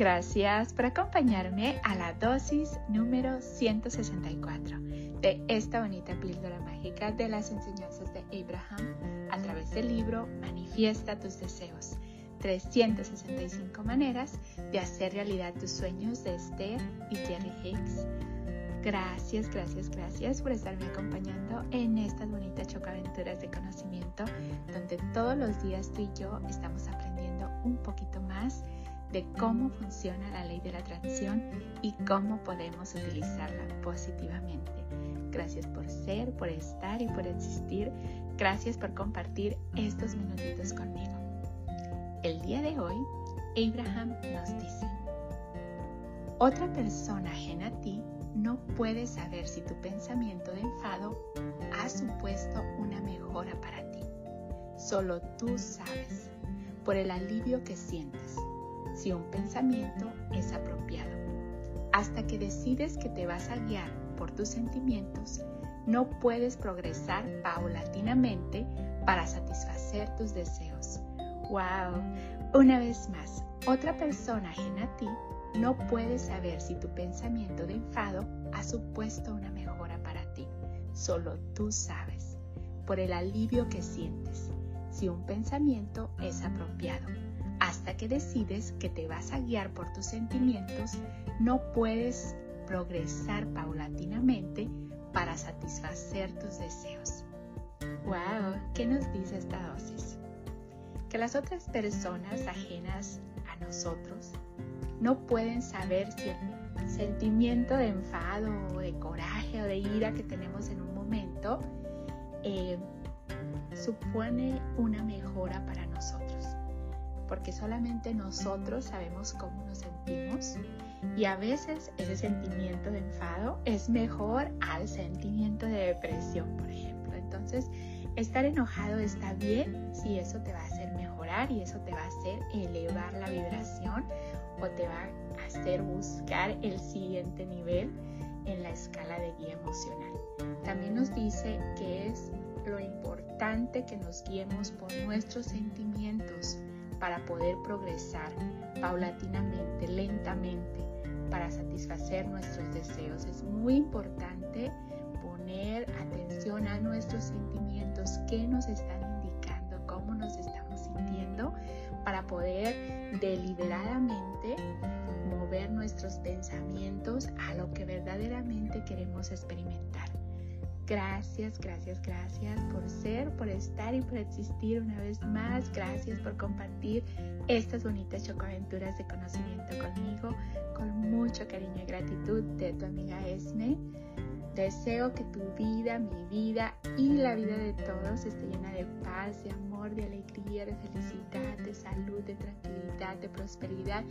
Gracias por acompañarme a la dosis número 164 de esta bonita píldora mágica de las enseñanzas de Abraham a través del libro Manifiesta tus deseos. 365 maneras de hacer realidad tus sueños de Esther y Jerry Hicks. Gracias, gracias, gracias por estarme acompañando en estas bonitas chocaventuras de conocimiento donde todos los días tú y yo estamos aprendiendo un poquito más de cómo funciona la ley de la atracción y cómo podemos utilizarla positivamente. Gracias por ser, por estar y por existir. Gracias por compartir estos minutitos conmigo. El día de hoy, Abraham nos dice, otra persona ajena a ti no puede saber si tu pensamiento de enfado ha supuesto una mejora para ti. Solo tú sabes, por el alivio que sientes, si un pensamiento es apropiado. Hasta que decides que te vas a guiar por tus sentimientos, no puedes progresar paulatinamente para satisfacer tus deseos. ¡Wow! Una vez más, otra persona ajena a ti no puede saber si tu pensamiento de enfado ha supuesto una mejora para ti. Solo tú sabes, por el alivio que sientes, si un pensamiento es apropiado hasta que decides que te vas a guiar por tus sentimientos, no puedes progresar paulatinamente para satisfacer tus deseos. ¡Wow! ¿Qué nos dice esta dosis? Que las otras personas ajenas a nosotros no pueden saber si el sentimiento de enfado o de coraje o de ira que tenemos en un momento eh, supone una mejora para nosotros porque solamente nosotros sabemos cómo nos sentimos y a veces ese sentimiento de enfado es mejor al sentimiento de depresión, por ejemplo. Entonces, estar enojado está bien si eso te va a hacer mejorar y eso te va a hacer elevar la vibración o te va a hacer buscar el siguiente nivel en la escala de guía emocional. También nos dice que es lo importante que nos guiemos por nuestros sentimientos para poder progresar paulatinamente, lentamente, para satisfacer nuestros deseos. Es muy importante poner atención a nuestros sentimientos, qué nos están indicando, cómo nos estamos sintiendo, para poder deliberadamente mover nuestros pensamientos a lo que verdaderamente queremos experimentar. Gracias, gracias, gracias por ser, por estar y por existir una vez más. Gracias por compartir estas bonitas chocoaventuras de conocimiento conmigo. Con mucho cariño y gratitud de tu amiga Esme. Deseo que tu vida, mi vida y la vida de todos esté llena de paz, de amor, de alegría, de felicidad, de salud, de tranquilidad, de prosperidad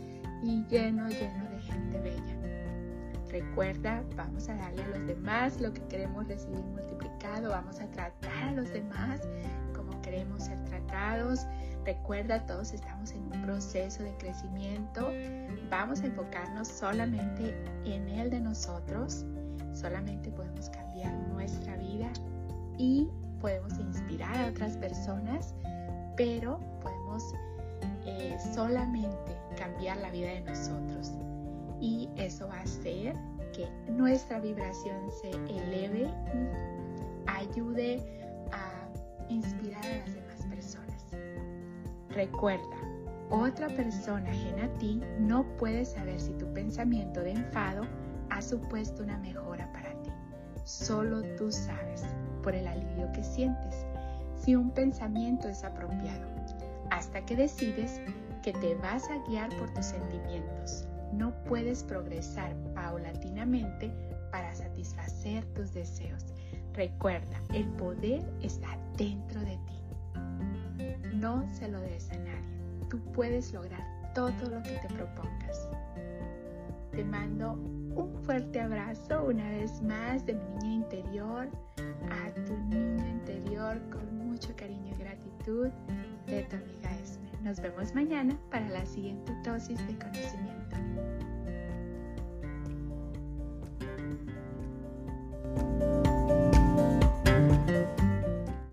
y lleno, lleno de gente bella. Recuerda, vamos a darle a los demás lo que queremos recibir multiplicado, vamos a tratar a los demás como queremos ser tratados. Recuerda, todos estamos en un proceso de crecimiento. Vamos a enfocarnos solamente en el de nosotros. Solamente podemos cambiar nuestra vida y podemos inspirar a otras personas, pero podemos eh, solamente cambiar la vida de nosotros y eso va a hacer que nuestra vibración se eleve y ayude a inspirar a las demás personas. Recuerda, otra persona ajena a ti no puede saber si tu pensamiento de enfado ha supuesto una mejora para ti. Solo tú sabes, por el alivio que sientes, si un pensamiento es apropiado, hasta que decides que te vas a guiar por tus sentimientos no puedes progresar paulatinamente para satisfacer tus deseos. Recuerda, el poder está dentro de ti. No se lo des a nadie. Tú puedes lograr todo lo que te propongas. Te mando un fuerte abrazo una vez más de mi niña interior a tu niño interior con mucho cariño y gratitud de tu amiga Esme. Nos vemos mañana para la siguiente dosis de conocimiento.